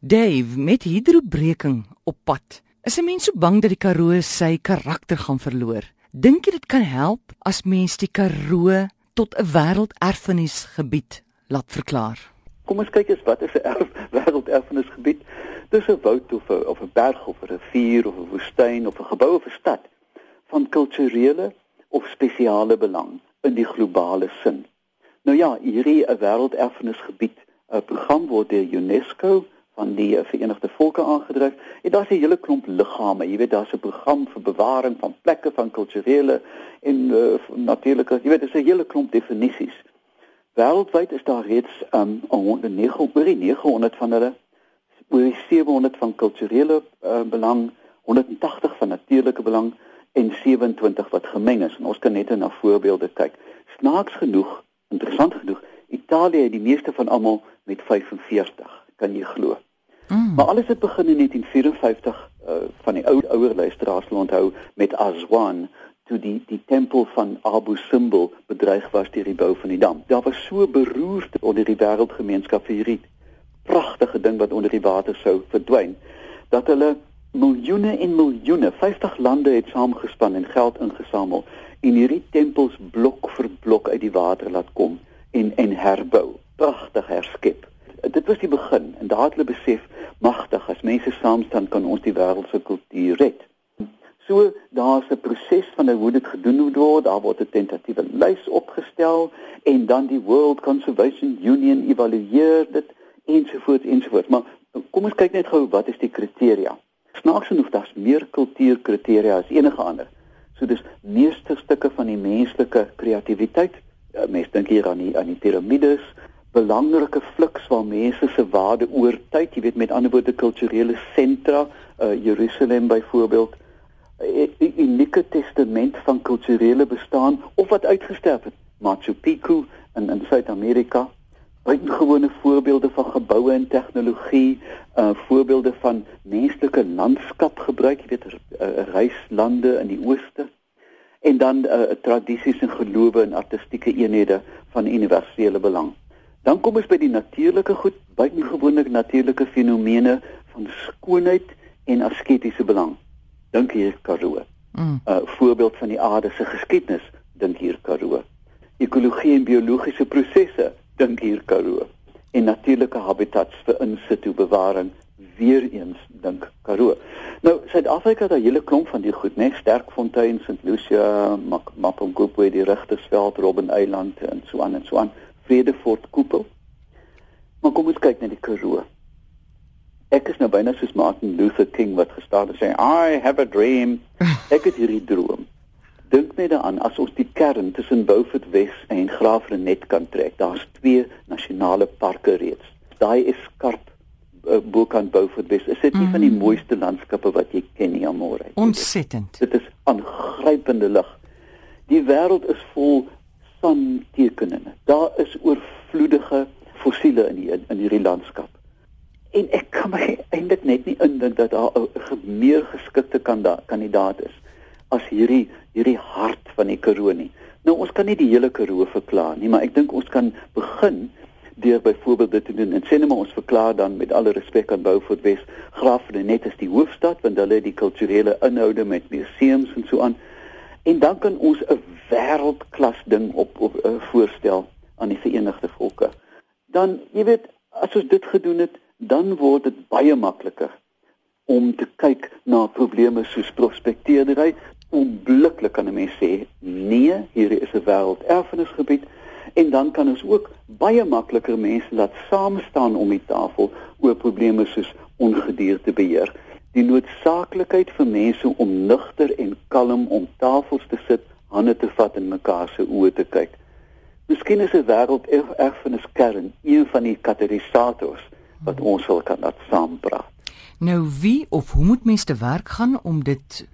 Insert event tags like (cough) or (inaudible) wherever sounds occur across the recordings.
Dave, met hidrobreking op pad, is 'n mens so bang dat die Karoo sy karakter gaan verloor. Dink jy dit kan help as mens die Karoo tot 'n wêrelderfenisgebied laat verklaar? Kom ons kyk eens wat is 'n erf, (laughs) wêrelderfenisgebied? Dis 'n woud of 'n of 'n berg of 'n rivier of 'n woestyn of 'n gebou of 'n stad van kulturele of spesiale belang in die globale sin. Nou ja, hierdie 'n wêrelderfenisgebied 'n program word deur UNESCO van die eh, Verenigde Volke aangedryf. En daar's 'n hele klomp liggame. Jy weet daar's 'n program vir bewaring van plekke van kulturele en uh, natuurlike, jy weet daar's 'n hele klomp definisies. Wêreldwyd is daar reeds um 109 oor die 900 van hulle oor die 700 van kulturele uh, belang, 180 van natuurlike belang en 27 wat gemeng is. En ons kan net na voorbeelde kyk. Snaaks genoeg, interessant genoeg, Italië het die meeste van almal met 45, kan jy glo. Mm. Maar alles het begin in 1954 uh, van die ou ouer luisteraars sal onthou met Aswan toe die die tempel van Abu Simbel bedreig was deur die bou van die dam. Daar was so beroerd onder die wêreldgemeenskap vir hierdie pragtige ding wat onder die water sou verdwyn dat hulle miljoene en miljoene 50 lande het saamgespan en geld ingesamel en hierdie tempels blok vir blok uit die water laat kom en en herbou, pragtig herskep dit was die begin en daar het hulle besef magtig as mense saam staan kan ons die wêreld se kultuur red. So daar's 'n proses van hoe dit gedoen moet word, daar word 'n tentatiewe lys opgestel en dan die World Conservation Union evalueer dit ensovoorts ensovoorts. Maar kom ons kyk net gou wat is die kriteria. Snaaks genoeg daar's meer kultuurkriteria as enige ander. So dis meesterstukke van die menslike kreatiwiteit. Ja, mense dink hier aan die aan die piramides, belangrike fliks waar mense se waarde oor tyd, jy weet met ander woorde kulturele sentra, uh, Jerusalem byvoorbeeld, 'n unieke testament van kulturele bestaan of wat uitgesterf het, Machu Picchu in in Suid-Amerika. Buitengewone voorbeelde van geboue en tegnologie, uh voorbeelde van menslike landskapgebruik, jy weet uh, reislande in die ooste en dan uh, tradisies en gelowe en artistieke eenhede van universele belang. Dan kom ons by die natuurlike goed, buitengewone natuurlike fenomene van skoonheid en asketiese belang. Dink hier Karoo. 'n mm. uh, Voorbeeld van die aarde se geskiedenis, dink hier Karoo. Ekologie en biologiese prosesse, dink hier Karoo. En natuurlike habitats vir in-situ bewaring, weer eens dink Karoo. Nou, Suid-Afrika het 'n hele klomp van die goed, né? Sterkfontein, St. Lucia, Mapungubwe, die Rigtersveld, Robben Eiland en so aan en so aan. Vredefort koepel. Maar kom ons kyk na die Karoo. Ek is nou byna soos Martin Luther King wat gestaan het sê I have a dream. (laughs) Ek het hierdie droom. Dink net daaraan as ons die kern tussen Beaufort Wes en Graafrenet kan trek. Daar's twee nasionale parke reeds. Daai is skarp uh, bokant Beaufort Wes. Is dit nie mm. van die mm. mooiste landskappe wat jy ken nie, Amore? Ontsettend. Dit is aangrypende lig. Die wêreld is vol santekeninge. Daar is oorvloedige fossiele in die in hierdie landskap. En ek kan my (laughs) eintlik net nie indink dat daar 'n meer geskikte kandidaat is as hierdie hierdie hart van die Karoo nie. Nou ons kan nie die hele Karoo verklaar nie, maar ek dink ons kan begin deur byvoorbeeld dit te doen. En sê net ons verklaar dan met alle respek aan Beaufort Wes, Graafrenet is die hoofstad want hulle het die kulturele inhoude met museums en so aan. En dan kan ons 'n wêreldklas ding op op uh, voorstel aan die Verenigde Volke. Dan, jy weet, as ons dit gedoen het, dan word dit baie makliker om te kyk na probleme soos prospekteerdery. Onmiddellik kan 'n mens sê, nee, hier is 'n wêrelderfenisgebied en dan kan ons ook baie makliker mense laat saam staan om die tafel oor probleme soos ongedierte beheer die noodsaaklikheid vir mense om nugter en kalm om tafels te sit, hande te vat en mekaar se oë te kyk. Miskien is 'n wêreld erfenis kern een van die katalisators wat ons wil kan laat saampraat. Nou wie of hoe moet mense te werk gaan om dit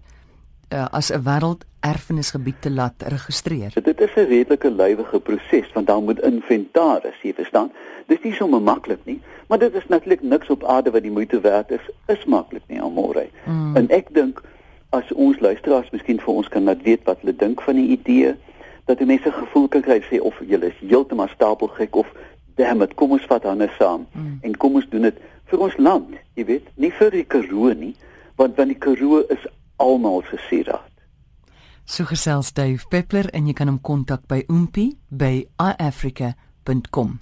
uh, as 'n wêreld erfenisgebied te laat registreer? Dit is 'n redelike lywige proses want daar moet inventaris, jy verstaan. Dis nie so maklik nie, maar dit is natuurlik niks op aarde wat die moeite werd is, is maklik nie almore. Mm. En ek dink as ons luisteraars miskien vir ons kan laat weet wat hulle dink van die idee dat die mense gevoel kan kry sê of jy is heeltemal stapelgek of damn it, kom ons vat hande saam mm. en kom ons doen dit vir ons land, jy weet, nie vir die Karoo nie, want want die Karoo is almal se sieraad. So gesels Dave Peppler en jy kan hom kontak by oompie by iafrica.com.